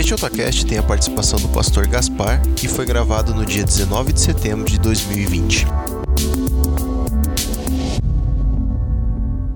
Este Otacast tem a participação do pastor Gaspar e foi gravado no dia 19 de setembro de 2020.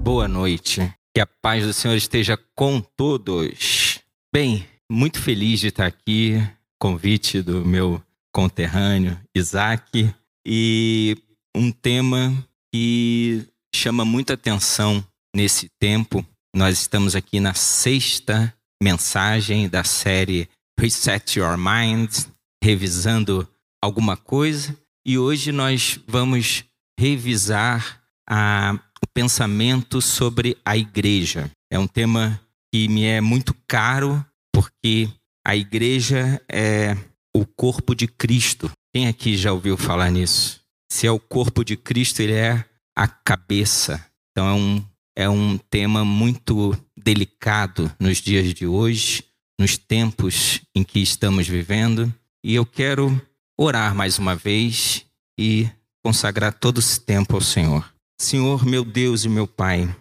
Boa noite. Que a paz do Senhor esteja com todos. Bem, muito feliz de estar aqui. Convite do meu conterrâneo Isaac e um tema que chama muita atenção nesse tempo. Nós estamos aqui na sexta mensagem da série Reset Your Mind, revisando alguma coisa, e hoje nós vamos revisar a, o pensamento sobre a igreja. É um tema que me é muito caro, porque a igreja é o corpo de Cristo. Quem aqui já ouviu falar nisso? Se é o corpo de Cristo, ele é a cabeça. Então é um, é um tema muito delicado nos dias de hoje, nos tempos em que estamos vivendo. E eu quero orar mais uma vez e consagrar todo esse tempo ao Senhor. Senhor, meu Deus e meu Pai,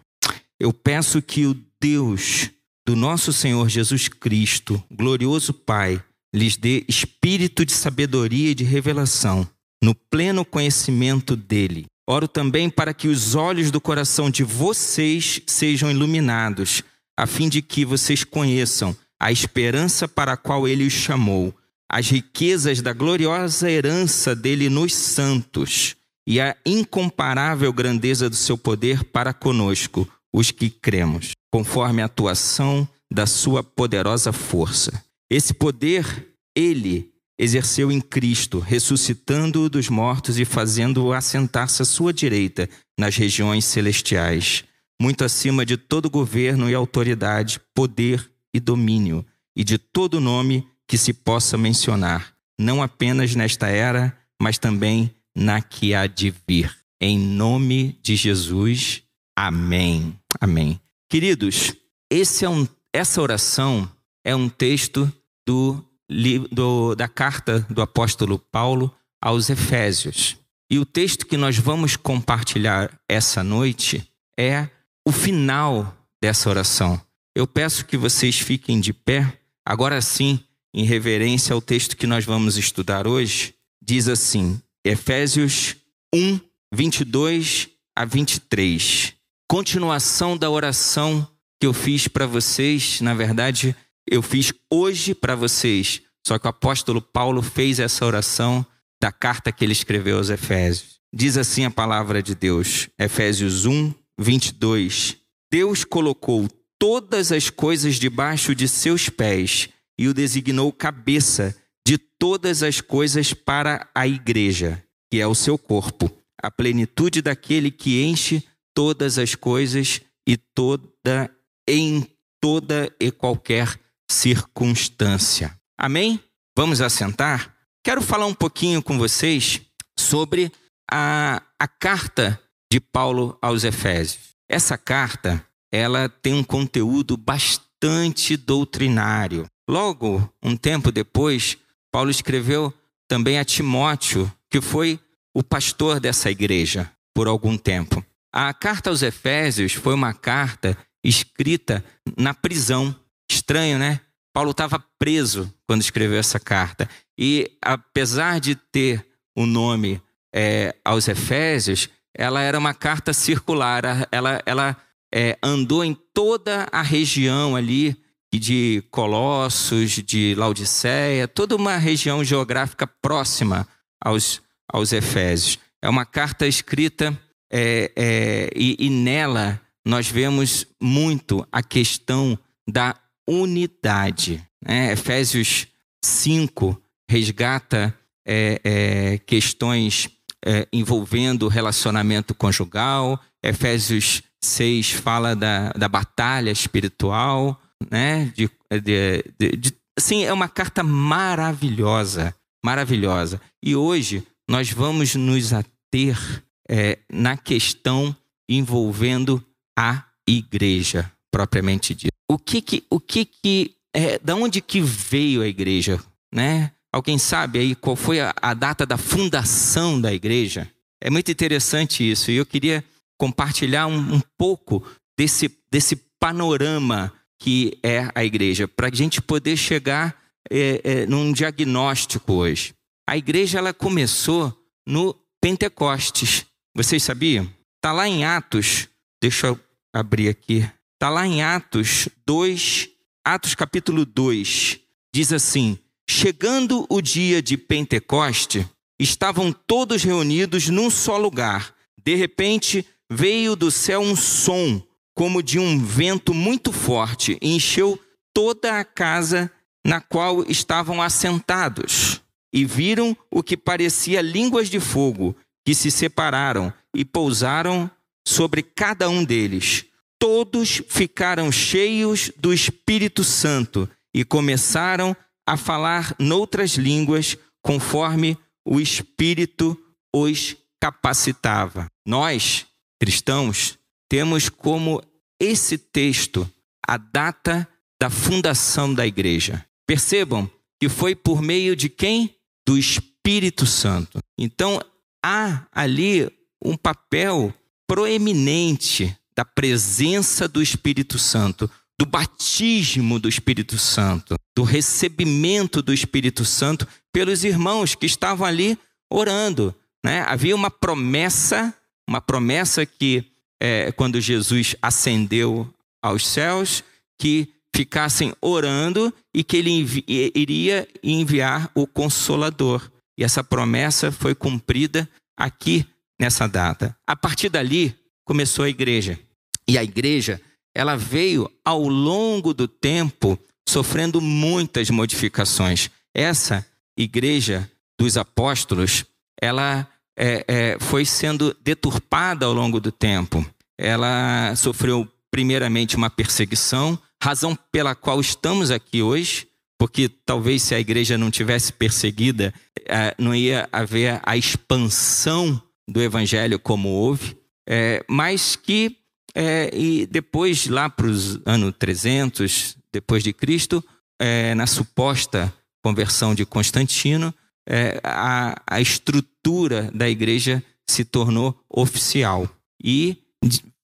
eu peço que o Deus do nosso Senhor Jesus Cristo, glorioso Pai, lhes dê espírito de sabedoria e de revelação, no pleno conhecimento dele. Oro também para que os olhos do coração de vocês sejam iluminados, a fim de que vocês conheçam a esperança para a qual ele os chamou, as riquezas da gloriosa herança dele nos santos e a incomparável grandeza do seu poder para conosco, os que cremos, conforme a atuação da sua poderosa força. Esse poder ele exerceu em Cristo, ressuscitando-o dos mortos e fazendo-o assentar-se à sua direita nas regiões celestiais, muito acima de todo governo e autoridade, poder e domínio, e de todo nome que se possa mencionar, não apenas nesta era, mas também na que há de vir. Em nome de Jesus. Amém. Amém. Queridos, é um, essa oração é um texto do, do, da carta do apóstolo Paulo aos Efésios. E o texto que nós vamos compartilhar essa noite é o final dessa oração. Eu peço que vocês fiquem de pé, agora sim, em reverência ao texto que nós vamos estudar hoje. Diz assim, Efésios 1, 22 a 23 continuação da oração que eu fiz para vocês. Na verdade, eu fiz hoje para vocês. Só que o apóstolo Paulo fez essa oração da carta que ele escreveu aos Efésios. Diz assim a palavra de Deus, Efésios 1, 22. Deus colocou todas as coisas debaixo de seus pés e o designou cabeça de todas as coisas para a igreja, que é o seu corpo, a plenitude daquele que enche todas as coisas e toda em toda e qualquer circunstância. Amém? Vamos assentar? Quero falar um pouquinho com vocês sobre a, a carta de Paulo aos Efésios. Essa carta, ela tem um conteúdo bastante doutrinário. Logo, um tempo depois, Paulo escreveu também a Timóteo, que foi o pastor dessa igreja por algum tempo. A carta aos Efésios foi uma carta escrita na prisão. Estranho, né? Paulo estava preso quando escreveu essa carta. E apesar de ter o nome é, aos Efésios, ela era uma carta circular. Ela, ela é, andou em toda a região ali de Colossos, de Laodiceia, toda uma região geográfica próxima aos, aos Efésios. É uma carta escrita é, é, e, e nela nós vemos muito a questão da unidade. Né? Efésios 5 resgata é, é, questões é, envolvendo relacionamento conjugal. Efésios 6 fala da, da batalha espiritual. Né? De, de, de, de, assim, é uma carta maravilhosa, maravilhosa. E hoje nós vamos nos ater é, na questão envolvendo a igreja propriamente dita. O que que, o que que, é, da onde que veio a igreja, né? Alguém sabe aí qual foi a, a data da fundação da igreja? É muito interessante isso e eu queria compartilhar um, um pouco desse, desse panorama que é a igreja, para a gente poder chegar é, é, num diagnóstico hoje. A igreja ela começou no Pentecostes. Vocês sabiam? Está lá em Atos, deixa eu abrir aqui. Está lá em Atos 2, Atos capítulo 2. Diz assim: Chegando o dia de Pentecoste, estavam todos reunidos num só lugar. De repente, veio do céu um som, como de um vento muito forte, e encheu toda a casa na qual estavam assentados. E viram o que parecia línguas de fogo, que se separaram e pousaram sobre cada um deles. Todos ficaram cheios do Espírito Santo e começaram a falar noutras línguas, conforme o Espírito os capacitava. Nós, cristãos, temos como esse texto a data da fundação da igreja. Percebam que foi por meio de quem? Do Espírito Santo. Então, há ali um papel proeminente da presença do Espírito Santo, do batismo do Espírito Santo, do recebimento do Espírito Santo pelos irmãos que estavam ali orando. Né? Havia uma promessa, uma promessa que é, quando Jesus ascendeu aos céus, que ficassem orando e que ele envi iria enviar o Consolador. E essa promessa foi cumprida aqui nessa data. A partir dali começou a igreja. E a igreja, ela veio ao longo do tempo sofrendo muitas modificações. Essa igreja dos apóstolos, ela é, é, foi sendo deturpada ao longo do tempo. Ela sofreu primeiramente uma perseguição, razão pela qual estamos aqui hoje, porque talvez se a igreja não tivesse perseguida, é, não ia haver a expansão do evangelho como houve, é, mas que é, e depois lá para os anos 300 depois de Cristo, é, na suposta conversão de Constantino, é, a, a estrutura da igreja se tornou oficial. E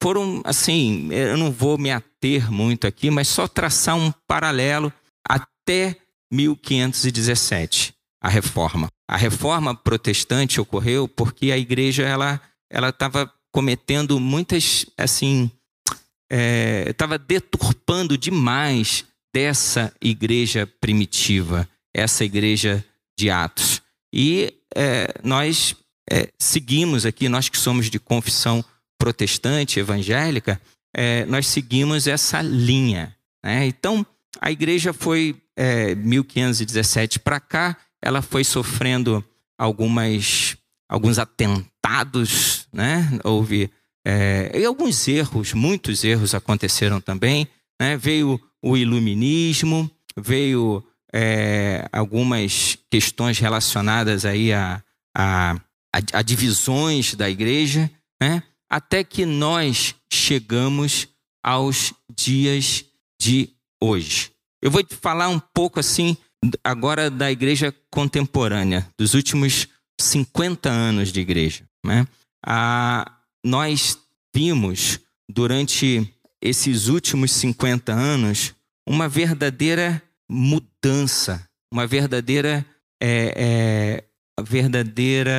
foram, assim, eu não vou me ater muito aqui, mas só traçar um paralelo até 1517, a reforma. A reforma protestante ocorreu porque a igreja ela estava cometendo muitas assim estava é, deturpando demais dessa igreja primitiva, essa igreja de Atos. E é, nós é, seguimos aqui, nós que somos de confissão protestante, evangélica, é, nós seguimos essa linha. Né? Então, a igreja foi, 1517 é, para cá, ela foi sofrendo algumas, alguns atentados, né? houve é, alguns erros, muitos erros aconteceram também. Né? Veio o iluminismo, veio é, algumas questões relacionadas aí a, a, a, a divisões da igreja, né? até que nós chegamos aos dias de hoje. Eu vou te falar um pouco assim agora da igreja contemporânea, dos últimos 50 anos de igreja. Né? A, nós vimos durante esses últimos 50 anos uma verdadeira mudança, uma verdadeira, é, é, verdadeira,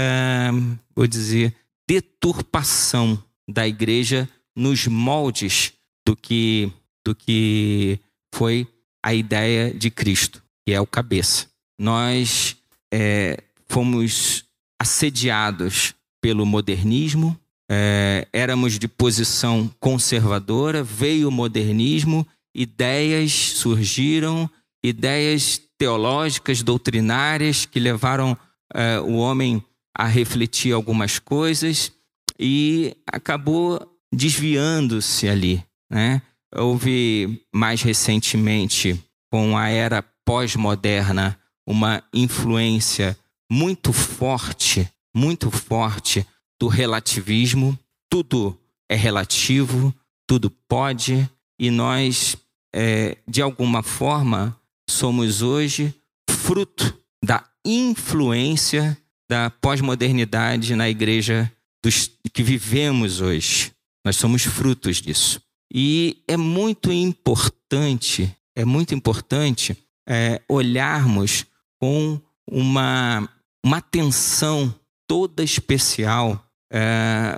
vou dizer, deturpação da igreja nos moldes do que, do que foi a ideia de Cristo, que é o cabeça. Nós é, fomos assediados pelo modernismo, é, éramos de posição conservadora, veio o modernismo, ideias surgiram, ideias teológicas, doutrinárias, que levaram é, o homem a refletir algumas coisas e acabou desviando-se ali. Né? Houve mais recentemente, com a era pós-moderna, uma influência muito forte, muito forte do relativismo, tudo é relativo, tudo pode, e nós, é, de alguma forma, somos hoje fruto da influência da pós-modernidade na igreja dos, que vivemos hoje. Nós somos frutos disso. E é muito importante, é muito importante é, olharmos com uma, uma atenção toda especial é,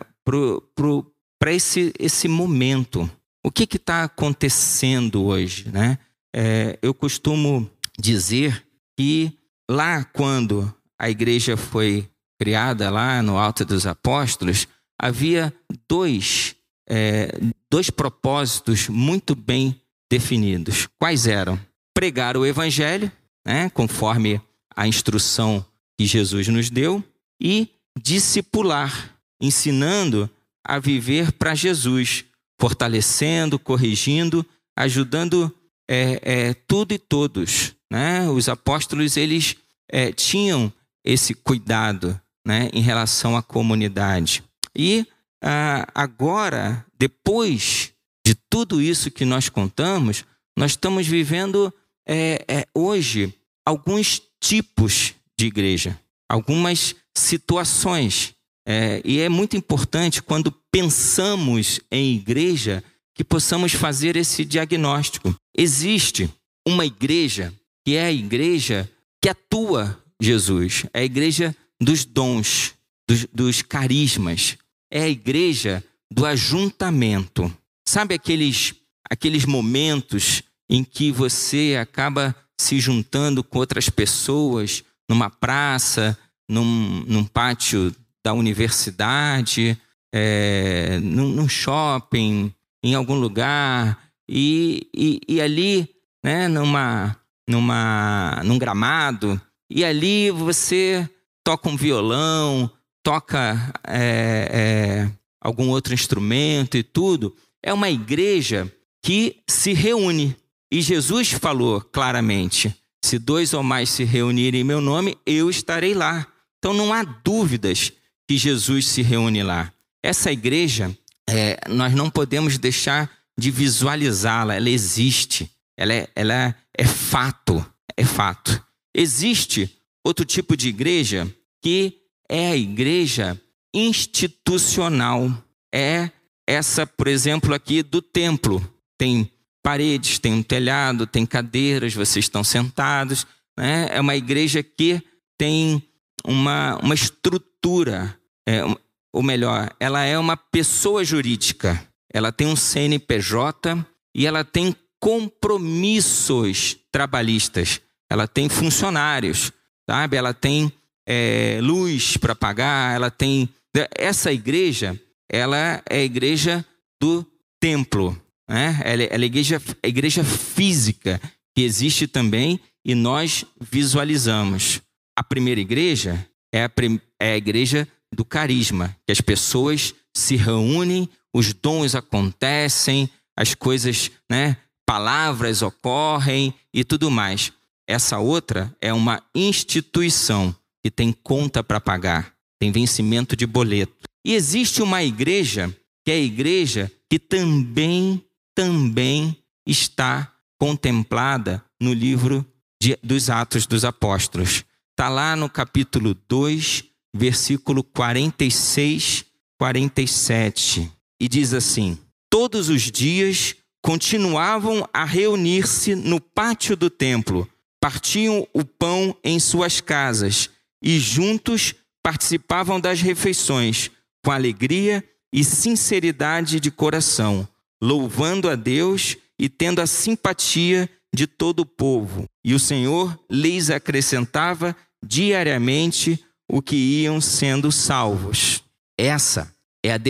para esse, esse momento. O que está acontecendo hoje? Né? É, eu costumo dizer que lá quando a igreja foi criada, lá no Alto dos Apóstolos, havia dois, é, dois propósitos muito bem definidos. Quais eram? Pregar o evangelho, né, conforme a instrução que Jesus nos deu, e discipular, ensinando a viver para Jesus, fortalecendo, corrigindo, ajudando é, é, tudo e todos. Né? Os apóstolos eles é, tinham esse cuidado né, em relação à comunidade. E ah, agora, depois de tudo isso que nós contamos, nós estamos vivendo é, é, hoje alguns tipos de igreja, algumas situações. É, e é muito importante quando pensamos em igreja que possamos fazer esse diagnóstico. Existe uma igreja que é a igreja que atua Jesus, é a igreja dos dons, dos, dos carismas, é a igreja do ajuntamento. Sabe aqueles, aqueles momentos em que você acaba se juntando com outras pessoas numa praça, num, num pátio da universidade, é, num, num, shopping, em algum lugar, e, e, e ali, né, numa, numa, num gramado, e ali você toca um violão, toca é, é, algum outro instrumento e tudo, é uma igreja que se reúne. E Jesus falou claramente: se dois ou mais se reunirem em meu nome, eu estarei lá. Então não há dúvidas que Jesus se reúne lá. Essa igreja, é, nós não podemos deixar de visualizá-la, ela existe, ela é, ela é fato, é fato. Existe outro tipo de igreja que é a igreja institucional. É essa, por exemplo, aqui do templo. Tem paredes, tem um telhado, tem cadeiras, vocês estão sentados. Né? É uma igreja que tem uma, uma estrutura, é, ou melhor, ela é uma pessoa jurídica. Ela tem um CNPJ e ela tem compromissos trabalhistas. Ela tem funcionários, sabe? Ela tem é, luz para pagar, ela tem. Essa igreja, ela é a igreja do templo, né? ela, ela é a igreja, a igreja física que existe também e nós visualizamos. A primeira igreja é a, é a igreja do carisma, que as pessoas se reúnem, os dons acontecem, as coisas, né, palavras ocorrem e tudo mais. Essa outra é uma instituição que tem conta para pagar, tem vencimento de boleto. E existe uma igreja, que é a igreja que também, também está contemplada no livro de, dos Atos dos Apóstolos. Está lá no capítulo 2, versículo 46, 47. E diz assim: Todos os dias continuavam a reunir-se no pátio do templo, partiam o pão em suas casas e juntos participavam das refeições com alegria e sinceridade de coração, louvando a Deus e tendo a simpatia de todo o povo. E o Senhor lhes acrescentava diariamente o que iam sendo salvos. Essa é a,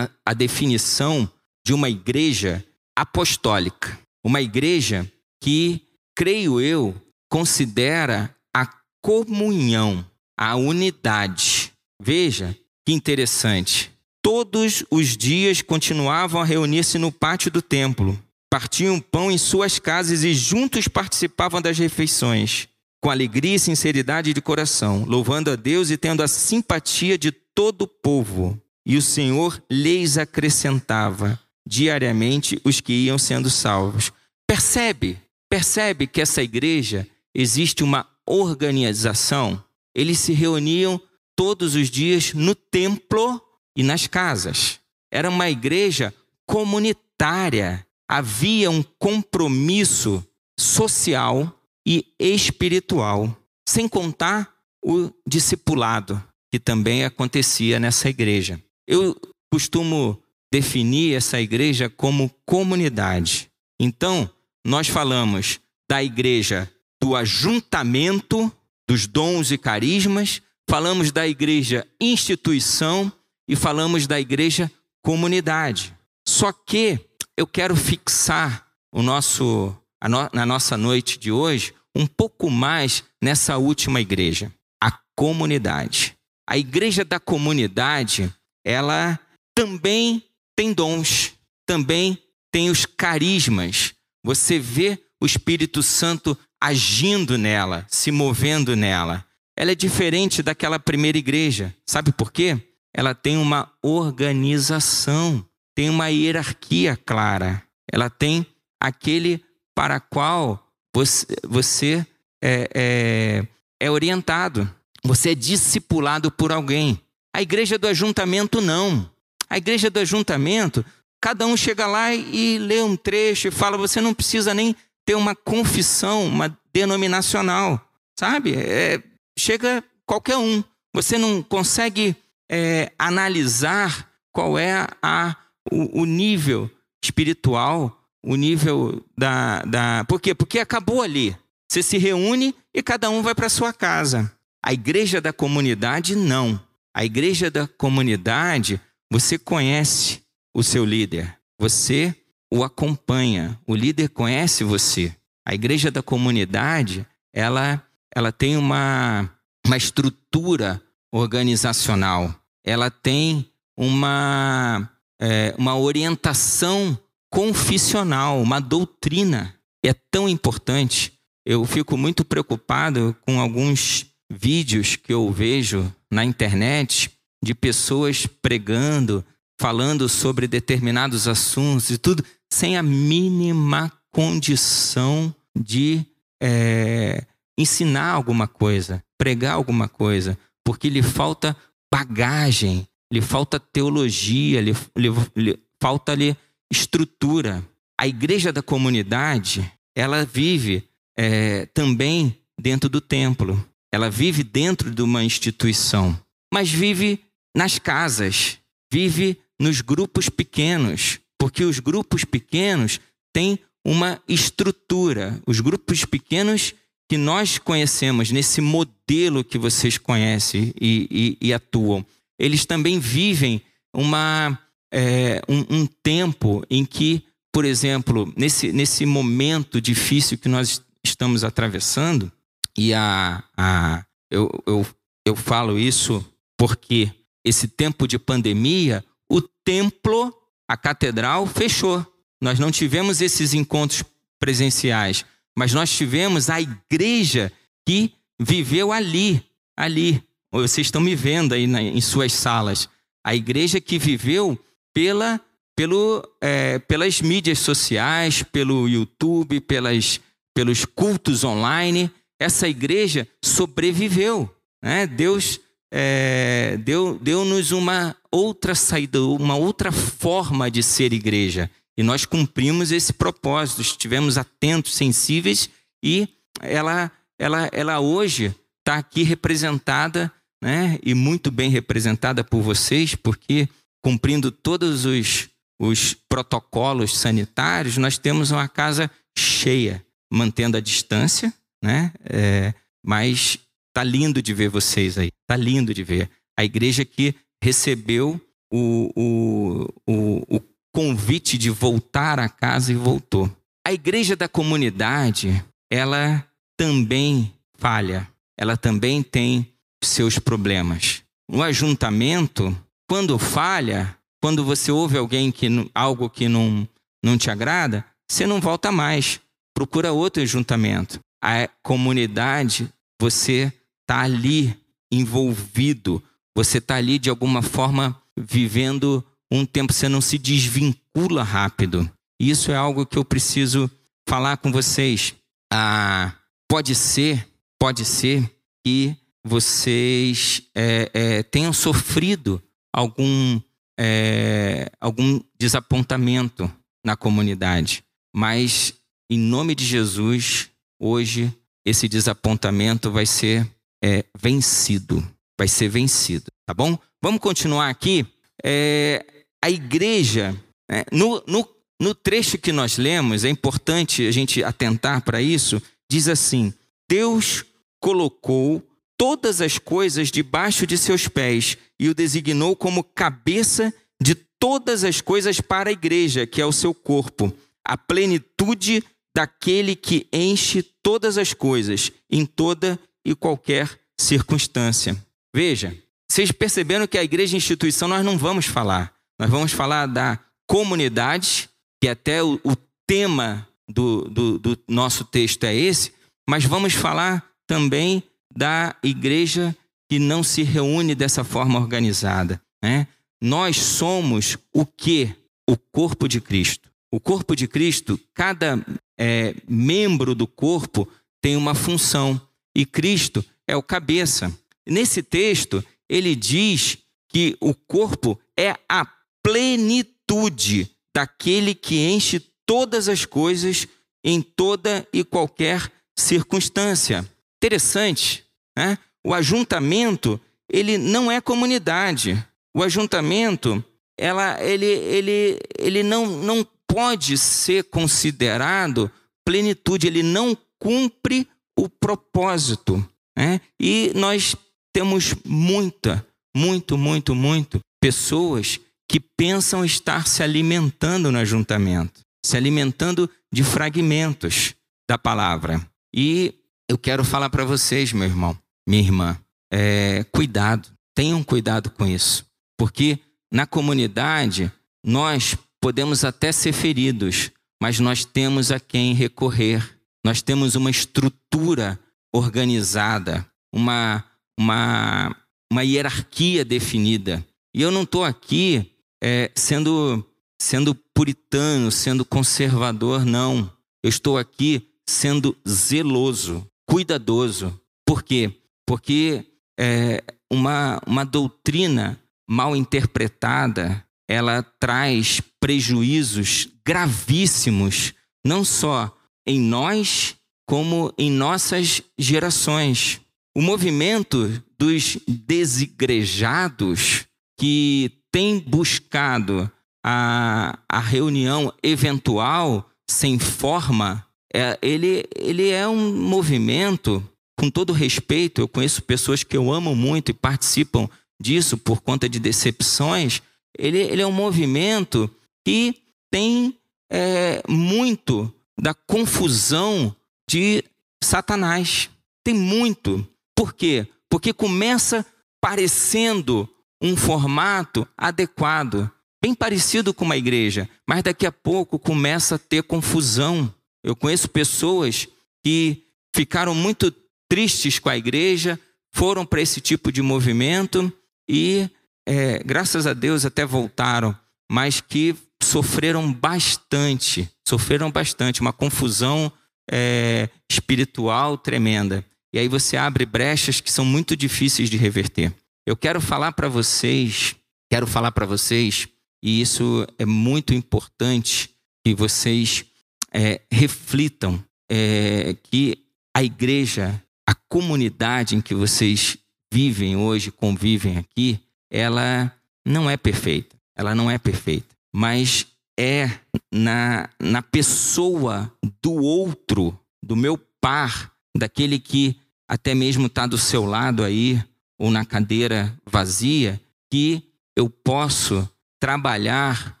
a definição de uma igreja apostólica. Uma igreja que, creio eu, considera a comunhão a unidade. Veja que interessante. Todos os dias continuavam a reunir-se no pátio do templo, partiam pão em suas casas e juntos participavam das refeições, com alegria e sinceridade de coração, louvando a Deus e tendo a simpatia de todo o povo. E o Senhor lhes acrescentava diariamente os que iam sendo salvos. Percebe? Percebe que essa igreja existe uma organização eles se reuniam todos os dias no templo e nas casas. Era uma igreja comunitária. Havia um compromisso social e espiritual, sem contar o discipulado, que também acontecia nessa igreja. Eu costumo definir essa igreja como comunidade. Então, nós falamos da igreja do ajuntamento dos dons e carismas, falamos da igreja instituição e falamos da igreja comunidade. Só que eu quero fixar o nosso no, na nossa noite de hoje um pouco mais nessa última igreja, a comunidade. A igreja da comunidade, ela também tem dons, também tem os carismas. Você vê o Espírito Santo agindo nela, se movendo nela. Ela é diferente daquela primeira igreja. Sabe por quê? Ela tem uma organização, tem uma hierarquia clara. Ela tem aquele para qual você, você é, é, é orientado. Você é discipulado por alguém. A igreja do ajuntamento, não. A igreja do ajuntamento, cada um chega lá e lê um trecho e fala: você não precisa nem ter uma confissão, uma denominacional, sabe? É, chega qualquer um. Você não consegue é, analisar qual é a, o, o, nível espiritual, o nível da, da. Por quê? Porque acabou ali. Você se reúne e cada um vai para sua casa. A igreja da comunidade, não. A igreja da comunidade, você conhece o seu líder, você o acompanha, o líder conhece você. A igreja da comunidade, ela, ela tem uma, uma estrutura organizacional, ela tem uma, é, uma orientação confissional, uma doutrina. É tão importante. Eu fico muito preocupado com alguns vídeos que eu vejo na internet de pessoas pregando, falando sobre determinados assuntos e tudo, sem a mínima condição de é, ensinar alguma coisa, pregar alguma coisa, porque lhe falta bagagem, lhe falta teologia, lhe, lhe, lhe falta-lhe estrutura. A igreja da comunidade, ela vive é, também dentro do templo. Ela vive dentro de uma instituição, mas vive nas casas, vive nos grupos pequenos, porque os grupos pequenos têm uma estrutura. Os grupos pequenos que nós conhecemos, nesse modelo que vocês conhecem e, e, e atuam, eles também vivem uma, é, um, um tempo em que, por exemplo, nesse, nesse momento difícil que nós estamos atravessando, e a, a, eu, eu, eu falo isso porque esse tempo de pandemia, o templo, a catedral, fechou. Nós não tivemos esses encontros presenciais, mas nós tivemos a igreja que viveu ali, ali. Vocês estão me vendo aí na, em suas salas. A igreja que viveu pela, pelo, é, pelas mídias sociais, pelo YouTube, pelas, pelos cultos online essa igreja sobreviveu. Né? Deus é, deu, deu-nos uma outra saída, uma outra forma de ser igreja. E nós cumprimos esse propósito, estivemos atentos, sensíveis, e ela, ela, ela hoje está aqui representada, né? e muito bem representada por vocês, porque cumprindo todos os, os protocolos sanitários, nós temos uma casa cheia, mantendo a distância, né? É, mas tá lindo de ver vocês aí, tá lindo de ver a igreja que recebeu o, o, o, o convite de voltar à casa e voltou. A igreja da comunidade, ela também falha, ela também tem seus problemas. O ajuntamento, quando falha, quando você ouve alguém que algo que não, não te agrada, você não volta mais. Procura outro ajuntamento a comunidade, você está ali envolvido, você está ali de alguma forma vivendo um tempo, você não se desvincula rápido. Isso é algo que eu preciso falar com vocês. Ah, pode ser, pode ser que vocês é, é, tenham sofrido algum, é, algum desapontamento na comunidade, mas em nome de Jesus, Hoje esse desapontamento vai ser é, vencido. Vai ser vencido, tá bom? Vamos continuar aqui. É, a igreja, é, no, no, no trecho que nós lemos, é importante a gente atentar para isso, diz assim: Deus colocou todas as coisas debaixo de seus pés e o designou como cabeça de todas as coisas para a igreja, que é o seu corpo, a plenitude daquele que enche todas as coisas, em toda e qualquer circunstância. Veja, vocês perceberam que a igreja instituição nós não vamos falar. Nós vamos falar da comunidade, que até o, o tema do, do, do nosso texto é esse, mas vamos falar também da igreja que não se reúne dessa forma organizada. Né? Nós somos o que? O corpo de Cristo. O corpo de Cristo, cada é, membro do corpo tem uma função e Cristo é o cabeça. Nesse texto, ele diz que o corpo é a plenitude daquele que enche todas as coisas em toda e qualquer circunstância. Interessante, né? O ajuntamento, ele não é comunidade. O ajuntamento, ela, ele, ele, ele não, não pode ser considerado plenitude, ele não cumpre o propósito. Né? E nós temos muita, muito, muito, muito pessoas que pensam estar se alimentando no ajuntamento, se alimentando de fragmentos da palavra. E eu quero falar para vocês, meu irmão, minha irmã, é, cuidado, tenham cuidado com isso, porque na comunidade nós podemos até ser feridos, mas nós temos a quem recorrer, nós temos uma estrutura organizada, uma, uma, uma hierarquia definida. E eu não estou aqui é, sendo, sendo puritano, sendo conservador, não. Eu estou aqui sendo zeloso, cuidadoso. Por quê? Porque é, uma, uma doutrina mal interpretada, ela traz prejuízos gravíssimos, não só em nós, como em nossas gerações. O movimento dos desigrejados que tem buscado a, a reunião eventual sem forma, é, ele, ele é um movimento com todo respeito, eu conheço pessoas que eu amo muito e participam disso por conta de decepções. Ele, ele é um movimento que tem é, muito da confusão de Satanás. Tem muito. Por quê? Porque começa parecendo um formato adequado, bem parecido com uma igreja, mas daqui a pouco começa a ter confusão. Eu conheço pessoas que ficaram muito tristes com a igreja, foram para esse tipo de movimento e, é, graças a Deus, até voltaram, mas que sofreram bastante, sofreram bastante, uma confusão é, espiritual tremenda. E aí você abre brechas que são muito difíceis de reverter. Eu quero falar para vocês, quero falar para vocês, e isso é muito importante que vocês é, reflitam é, que a igreja a comunidade em que vocês vivem hoje, convivem aqui, ela não é perfeita. Ela não é perfeita. Mas é na, na pessoa do outro, do meu par, daquele que até mesmo está do seu lado aí, ou na cadeira vazia, que eu posso trabalhar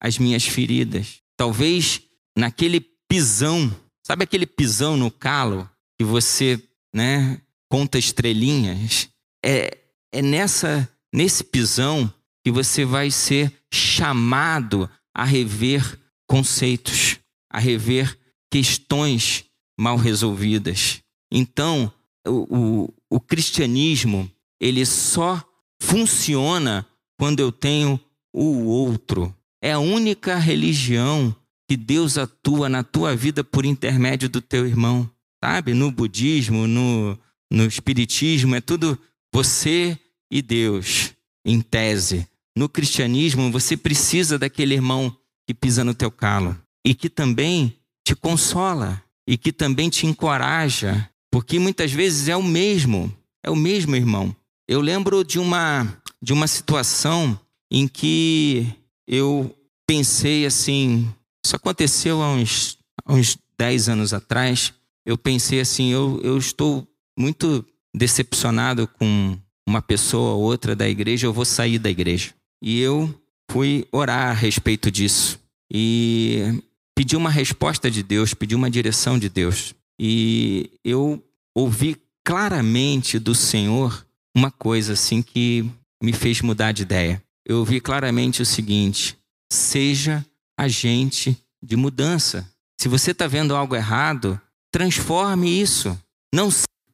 as minhas feridas. Talvez naquele pisão, sabe aquele pisão no calo que você né, conta estrelinhas, é, é nessa nesse pisão que você vai ser chamado a rever conceitos, a rever questões mal resolvidas. Então, o, o, o cristianismo, ele só funciona quando eu tenho o outro. É a única religião que Deus atua na tua vida por intermédio do teu irmão sabe? No budismo, no, no espiritismo, é tudo você e Deus, em tese. No cristianismo, você precisa daquele irmão que pisa no teu calo e que também te consola e que também te encoraja, porque muitas vezes é o mesmo, é o mesmo irmão. Eu lembro de uma de uma situação em que eu pensei assim, isso aconteceu há uns, há uns 10 anos atrás, eu pensei assim, eu, eu estou muito decepcionado com uma pessoa ou outra da igreja, eu vou sair da igreja. E eu fui orar a respeito disso. E pedi uma resposta de Deus, pedi uma direção de Deus. E eu ouvi claramente do Senhor uma coisa assim que me fez mudar de ideia. Eu ouvi claramente o seguinte: seja agente de mudança. Se você está vendo algo errado, transforme isso. Não,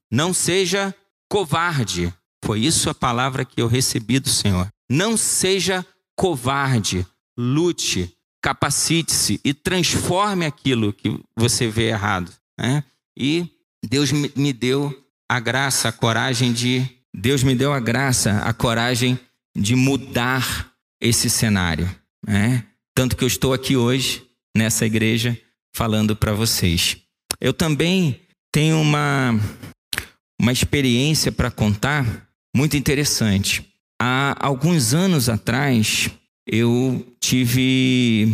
não seja covarde. Foi isso a palavra que eu recebi do Senhor. Não seja covarde. Lute, capacite-se e transforme aquilo que você vê errado. Né? E Deus me deu a graça, a coragem de. Deus me deu a graça, a coragem de mudar esse cenário. Né? Tanto que eu estou aqui hoje, nessa igreja, falando para vocês. Eu também tenho uma, uma experiência para contar muito interessante. Há alguns anos atrás, eu tive,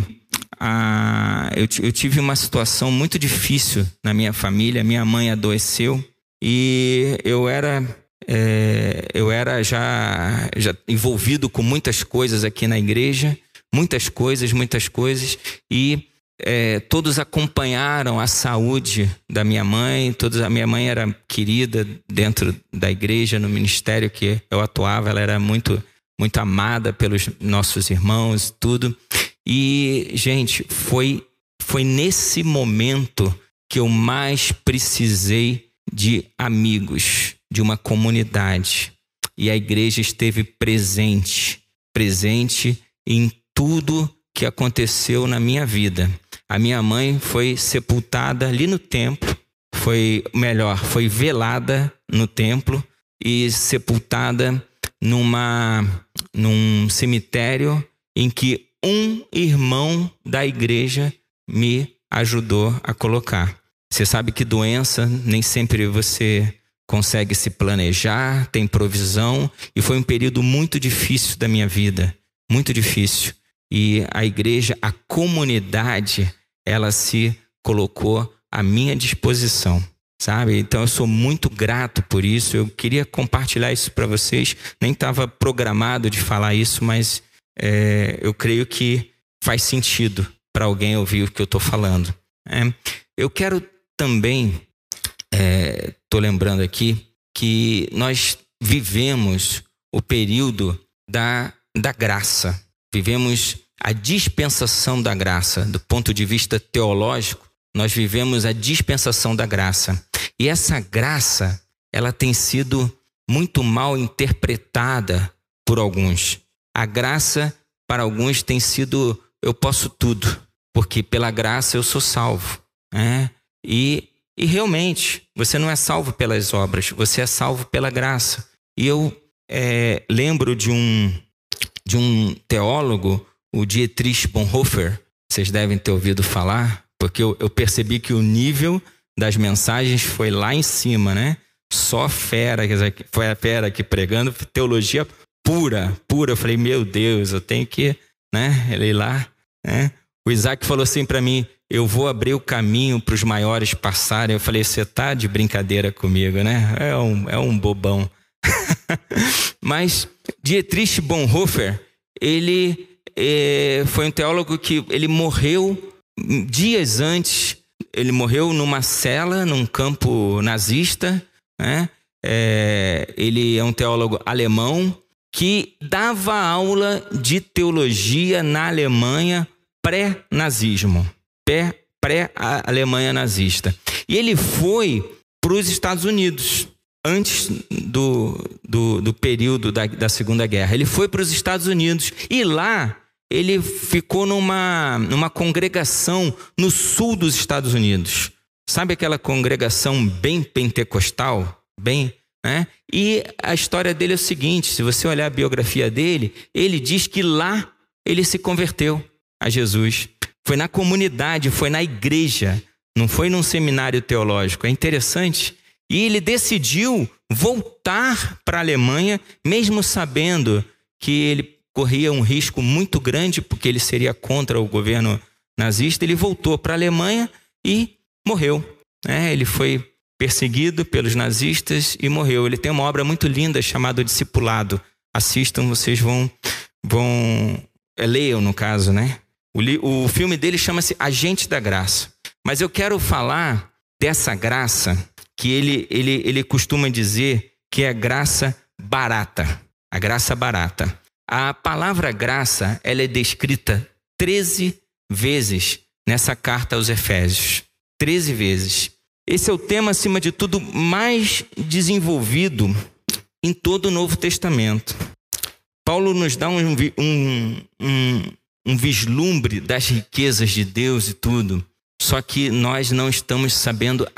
a, eu, eu tive uma situação muito difícil na minha família. Minha mãe adoeceu e eu era é, eu era já, já envolvido com muitas coisas aqui na igreja, muitas coisas, muitas coisas, e é, todos acompanharam a saúde da minha mãe, todos, a minha mãe era querida dentro da igreja, no ministério que eu atuava, ela era muito, muito amada pelos nossos irmãos, tudo. E, gente, foi, foi nesse momento que eu mais precisei de amigos, de uma comunidade. E a igreja esteve presente, presente em tudo que aconteceu na minha vida. A minha mãe foi sepultada ali no templo, foi melhor, foi velada no templo e sepultada numa num cemitério em que um irmão da igreja me ajudou a colocar. Você sabe que doença nem sempre você consegue se planejar, tem provisão, e foi um período muito difícil da minha vida, muito difícil. E a igreja, a comunidade, ela se colocou à minha disposição, sabe? Então eu sou muito grato por isso. Eu queria compartilhar isso para vocês. Nem estava programado de falar isso, mas é, eu creio que faz sentido para alguém ouvir o que eu estou falando. É. Eu quero também estou é, lembrando aqui que nós vivemos o período da, da graça, vivemos a dispensação da graça. Do ponto de vista teológico, nós vivemos a dispensação da graça. E essa graça, ela tem sido muito mal interpretada por alguns. A graça, para alguns, tem sido eu posso tudo, porque pela graça eu sou salvo. Né? E e realmente, você não é salvo pelas obras, você é salvo pela graça. E eu é, lembro de um, de um teólogo, o Dietrich Bonhoeffer, vocês devem ter ouvido falar, porque eu, eu percebi que o nível das mensagens foi lá em cima, né? Só fera, foi a fera aqui pregando teologia pura, pura. Eu falei, meu Deus, eu tenho que, né? Ele lá, né? O Isaac falou assim para mim: eu vou abrir o caminho para os maiores passarem. Eu falei, você tá de brincadeira comigo, né? É um, é um bobão. Mas Dietrich Bonhoeffer, ele é, foi um teólogo que ele morreu dias antes. Ele morreu numa cela, num campo nazista. Né? É, ele é um teólogo alemão que dava aula de teologia na Alemanha pré-nazismo pré-Alemanha nazista. E ele foi para os Estados Unidos, antes do, do, do período da, da Segunda Guerra. Ele foi para os Estados Unidos e lá ele ficou numa, numa congregação no sul dos Estados Unidos. Sabe aquela congregação bem pentecostal? Bem. Né? E a história dele é o seguinte: se você olhar a biografia dele, ele diz que lá ele se converteu a Jesus. Foi na comunidade, foi na igreja, não foi num seminário teológico. É interessante E ele decidiu voltar para a Alemanha, mesmo sabendo que ele corria um risco muito grande, porque ele seria contra o governo nazista. Ele voltou para a Alemanha e morreu. Né? Ele foi perseguido pelos nazistas e morreu. Ele tem uma obra muito linda chamada Discipulado. Assistam, vocês vão, vão é, leiam no caso, né? O, o filme dele chama-se Agente da Graça. Mas eu quero falar dessa graça que ele, ele, ele costuma dizer que é graça barata. A graça barata. A palavra graça, ela é descrita 13 vezes nessa carta aos Efésios. 13 vezes. Esse é o tema, acima de tudo, mais desenvolvido em todo o Novo Testamento. Paulo nos dá um, um, um, um vislumbre das riquezas de Deus e tudo, só que nós não estamos sabendo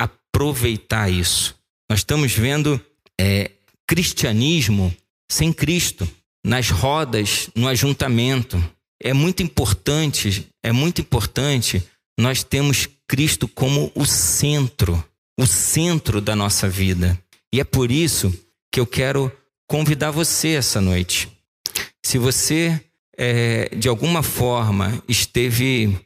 aproveitar isso. Nós estamos vendo é, cristianismo sem Cristo, nas rodas, no ajuntamento. É muito importante, é muito importante nós temos Cristo como o centro, o centro da nossa vida. E é por isso que eu quero convidar você essa noite. Se você, é, de alguma forma, esteve,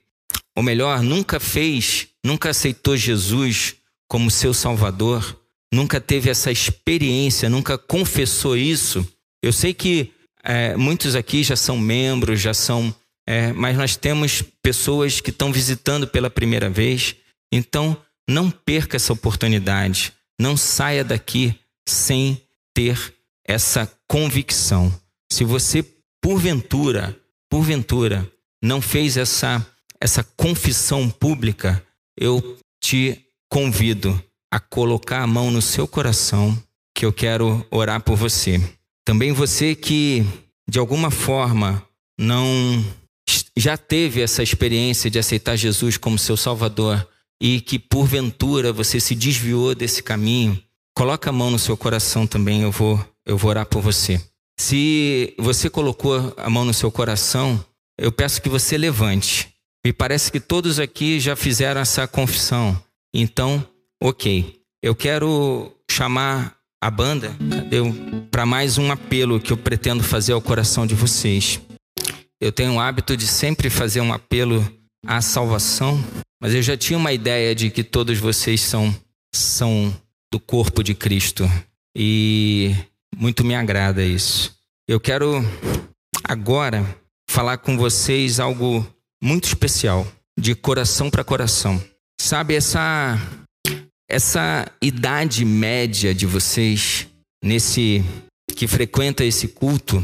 ou melhor, nunca fez, nunca aceitou Jesus como seu Salvador, nunca teve essa experiência, nunca confessou isso, eu sei que é, muitos aqui já são membros, já são é, mas nós temos pessoas que estão visitando pela primeira vez, então não perca essa oportunidade, não saia daqui sem ter essa convicção. Se você, porventura, porventura, não fez essa, essa confissão pública, eu te convido a colocar a mão no seu coração, que eu quero orar por você. Também você que, de alguma forma, não já teve essa experiência de aceitar Jesus como seu Salvador e que porventura você se desviou desse caminho, coloca a mão no seu coração também, eu vou eu vou orar por você. Se você colocou a mão no seu coração, eu peço que você levante. Me parece que todos aqui já fizeram essa confissão. Então, OK. Eu quero chamar a banda para mais um apelo que eu pretendo fazer ao coração de vocês. Eu tenho o hábito de sempre fazer um apelo à salvação, mas eu já tinha uma ideia de que todos vocês são, são do corpo de Cristo e muito me agrada isso. Eu quero agora falar com vocês algo muito especial, de coração para coração. Sabe essa essa idade média de vocês nesse que frequenta esse culto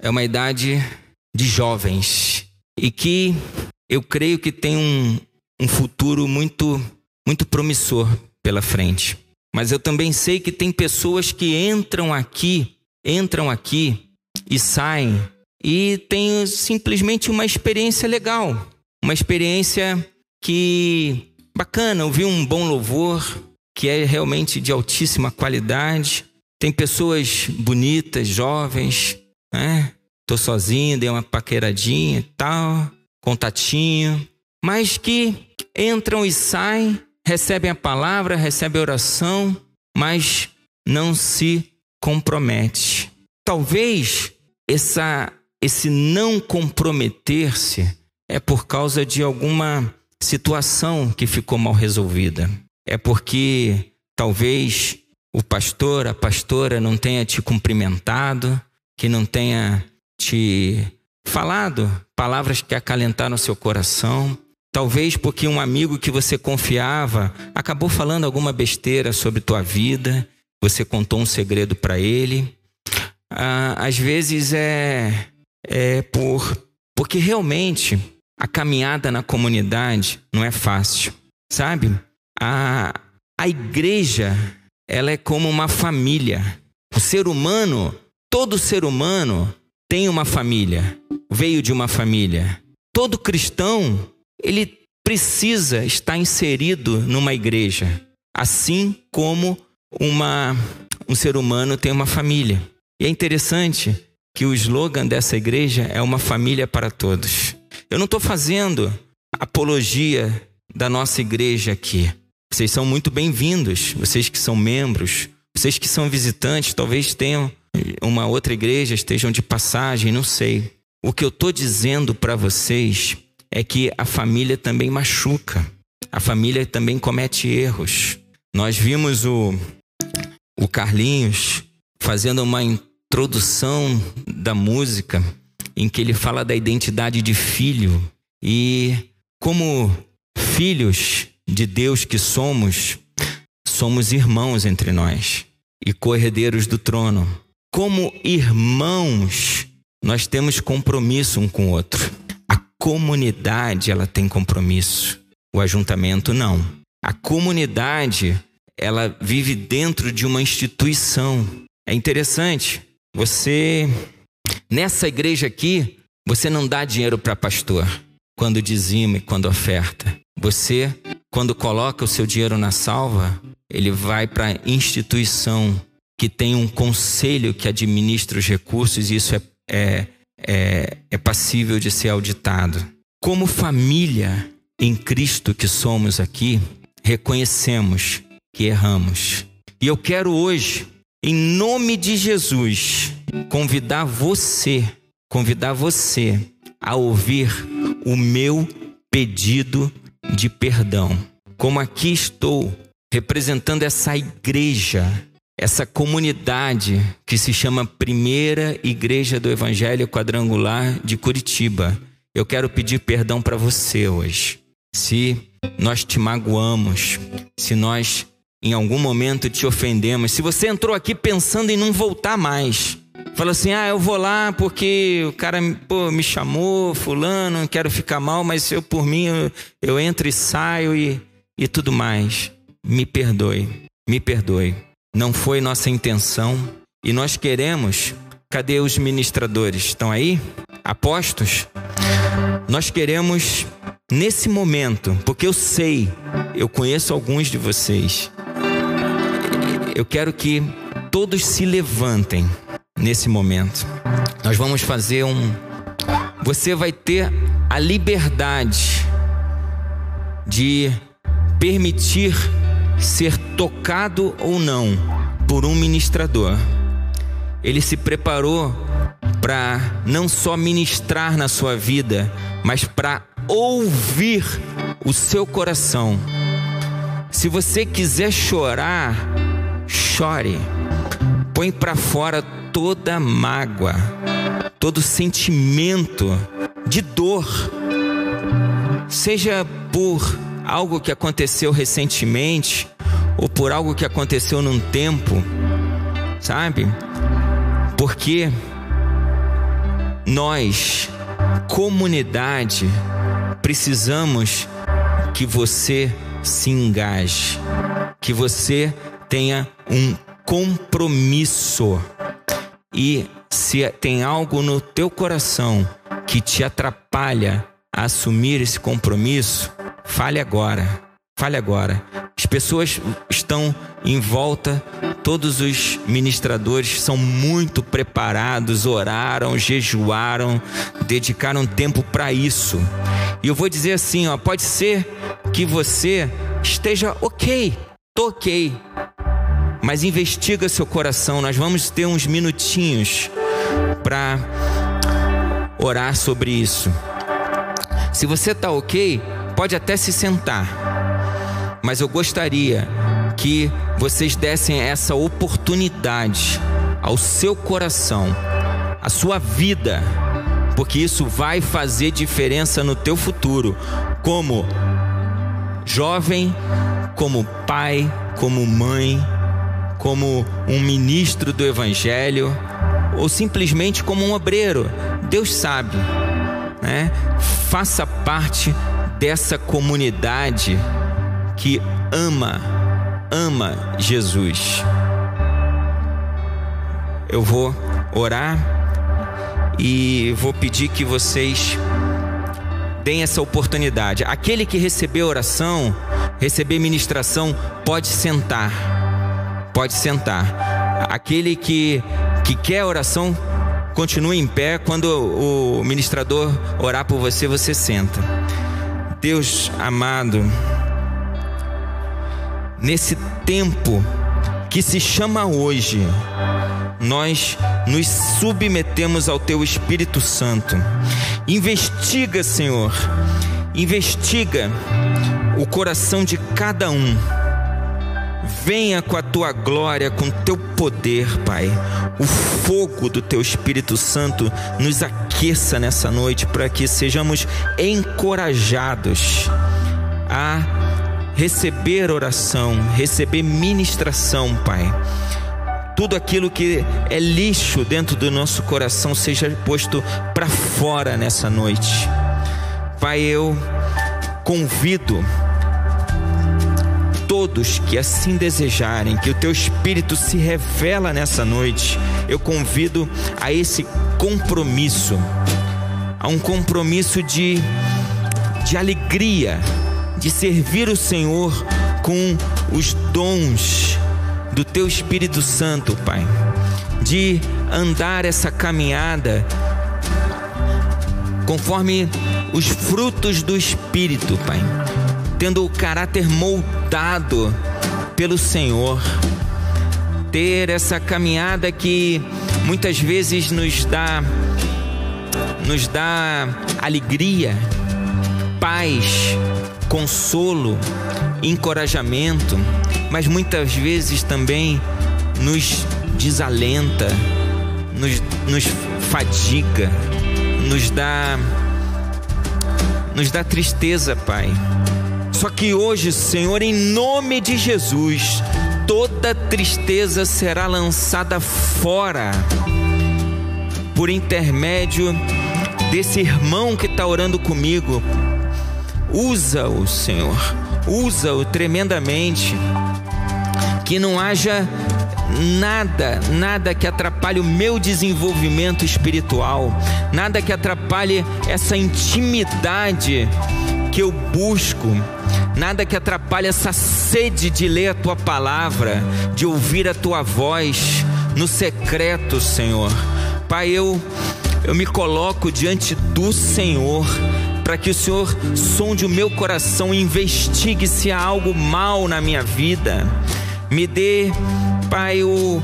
é uma idade de jovens e que eu creio que tem um, um futuro muito, muito promissor pela frente. Mas eu também sei que tem pessoas que entram aqui, entram aqui e saem e têm simplesmente uma experiência legal, uma experiência que bacana, ouvir um bom louvor que é realmente de altíssima qualidade. Tem pessoas bonitas, jovens, né? tô sozinho, dei uma paqueradinha e tal, contatinho, mas que entram e saem, recebem a palavra, recebem a oração, mas não se compromete. Talvez essa, esse não comprometer-se é por causa de alguma situação que ficou mal resolvida. É porque talvez o pastor, a pastora não tenha te cumprimentado, que não tenha te falado palavras que acalentaram seu coração. Talvez porque um amigo que você confiava acabou falando alguma besteira sobre tua vida, você contou um segredo para ele. Ah, às vezes é, é por porque realmente a caminhada na comunidade não é fácil, sabe? A, a igreja ela é como uma família. O ser humano, todo ser humano tem uma família, veio de uma família. Todo cristão, ele precisa estar inserido numa igreja, assim como uma, um ser humano tem uma família. E é interessante que o slogan dessa igreja é uma família para todos. Eu não estou fazendo apologia da nossa igreja aqui. Vocês são muito bem-vindos, vocês que são membros, vocês que são visitantes, talvez tenham uma outra igreja, estejam de passagem, não sei. O que eu estou dizendo para vocês é que a família também machuca, a família também comete erros. Nós vimos o, o Carlinhos fazendo uma introdução da música em que ele fala da identidade de filho e como filhos de Deus que somos, somos irmãos entre nós e co-herdeiros do trono. Como irmãos, nós temos compromisso um com o outro. A comunidade, ela tem compromisso. O ajuntamento não. A comunidade, ela vive dentro de uma instituição. É interessante. Você nessa igreja aqui, você não dá dinheiro para pastor quando dizima e quando oferta. Você, quando coloca o seu dinheiro na salva, ele vai para instituição que tem um conselho que administra os recursos e isso é, é, é, é passível de ser auditado. Como família em Cristo que somos aqui, reconhecemos que erramos. E eu quero hoje, em nome de Jesus, convidar você, convidar você a ouvir o meu pedido de perdão. Como aqui estou representando essa igreja, essa comunidade que se chama Primeira Igreja do Evangelho Quadrangular de Curitiba. Eu quero pedir perdão para você hoje. Se nós te magoamos, se nós em algum momento te ofendemos, se você entrou aqui pensando em não voltar mais, Fala assim: ah, eu vou lá porque o cara pô, me chamou, fulano, quero ficar mal, mas eu por mim eu, eu entro e saio e, e tudo mais. Me perdoe, me perdoe. Não foi nossa intenção e nós queremos. Cadê os ministradores? Estão aí? Apostos? Nós queremos nesse momento, porque eu sei, eu conheço alguns de vocês. Eu quero que todos se levantem nesse momento. Nós vamos fazer um. Você vai ter a liberdade de permitir ser tocado ou não por um ministrador. Ele se preparou para não só ministrar na sua vida, mas para ouvir o seu coração. Se você quiser chorar, chore. Põe para fora toda mágoa, todo sentimento de dor, seja por algo que aconteceu recentemente ou por algo que aconteceu num tempo, sabe? Porque nós, comunidade, precisamos que você se engaje, que você tenha um compromisso e se tem algo no teu coração que te atrapalha a assumir esse compromisso, fale agora. Fale agora. As pessoas estão em volta, todos os ministradores são muito preparados, oraram, jejuaram, dedicaram tempo para isso. E eu vou dizer assim, ó, pode ser que você esteja ok, tô ok, mas investiga seu coração. Nós vamos ter uns minutinhos para orar sobre isso. Se você está ok, pode até se sentar, mas eu gostaria que vocês dessem essa oportunidade ao seu coração, à sua vida, porque isso vai fazer diferença no teu futuro, como jovem, como pai, como mãe como um ministro do Evangelho ou simplesmente como um obreiro. Deus sabe, né? Faça parte dessa comunidade que ama, ama Jesus. Eu vou orar e vou pedir que vocês deem essa oportunidade. Aquele que recebeu oração, receber ministração, pode sentar pode sentar. Aquele que, que quer oração, continue em pé. Quando o ministrador orar por você, você senta. Deus amado, nesse tempo que se chama hoje, nós nos submetemos ao Teu Espírito Santo. Investiga, Senhor, investiga o coração de cada um. Venha com a tua glória, com o teu poder, Pai. O fogo do teu Espírito Santo nos aqueça nessa noite para que sejamos encorajados a receber oração, receber ministração, Pai. Tudo aquilo que é lixo dentro do nosso coração seja posto para fora nessa noite. Pai, eu convido todos que assim desejarem, que o teu espírito se revela nessa noite, eu convido a esse compromisso, a um compromisso de, de alegria, de servir o Senhor com os dons do teu Espírito Santo, Pai, de andar essa caminhada conforme os frutos do Espírito, Pai, tendo o caráter moldado pelo Senhor, ter essa caminhada que muitas vezes nos dá nos dá alegria, paz, consolo, encorajamento, mas muitas vezes também nos desalenta, nos, nos fadiga, nos dá nos dá tristeza, Pai. Só que hoje, Senhor, em nome de Jesus, toda tristeza será lançada fora por intermédio desse irmão que está orando comigo. Usa-o, Senhor, usa-o tremendamente. Que não haja nada, nada que atrapalhe o meu desenvolvimento espiritual, nada que atrapalhe essa intimidade que eu busco, nada que atrapalhe essa sede de ler a tua palavra, de ouvir a tua voz no secreto, Senhor. Pai, eu eu me coloco diante do Senhor para que o Senhor sonde o meu coração e investigue se há algo mal na minha vida. Me dê, Pai, o,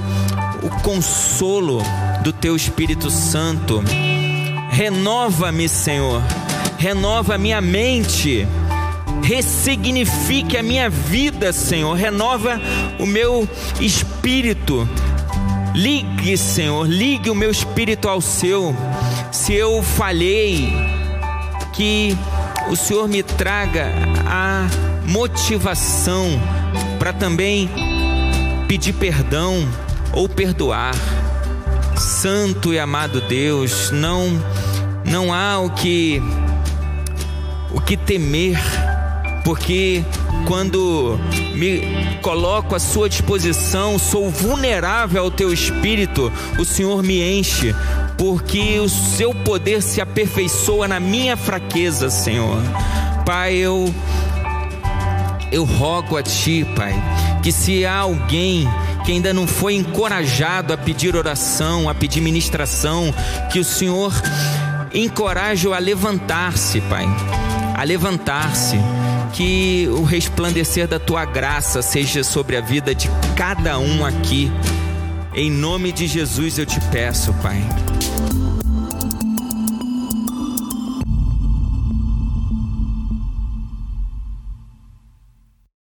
o consolo do Teu Espírito Santo. Renova-me, Senhor. Renova minha mente. Ressignifique a minha vida, Senhor. Renova o meu espírito. Ligue, Senhor, ligue o meu espírito ao seu. Se eu falhei, que o Senhor me traga a motivação para também pedir perdão ou perdoar. Santo e amado Deus, não não há o que o que temer, porque quando me coloco à sua disposição, sou vulnerável ao teu espírito, o Senhor me enche, porque o seu poder se aperfeiçoa na minha fraqueza, Senhor. Pai, eu eu rogo a ti, Pai, que se há alguém que ainda não foi encorajado a pedir oração, a pedir ministração, que o Senhor encoraje-o a levantar-se, Pai, a levantar-se, que o resplandecer da tua graça seja sobre a vida de cada um aqui. Em nome de Jesus eu te peço, Pai.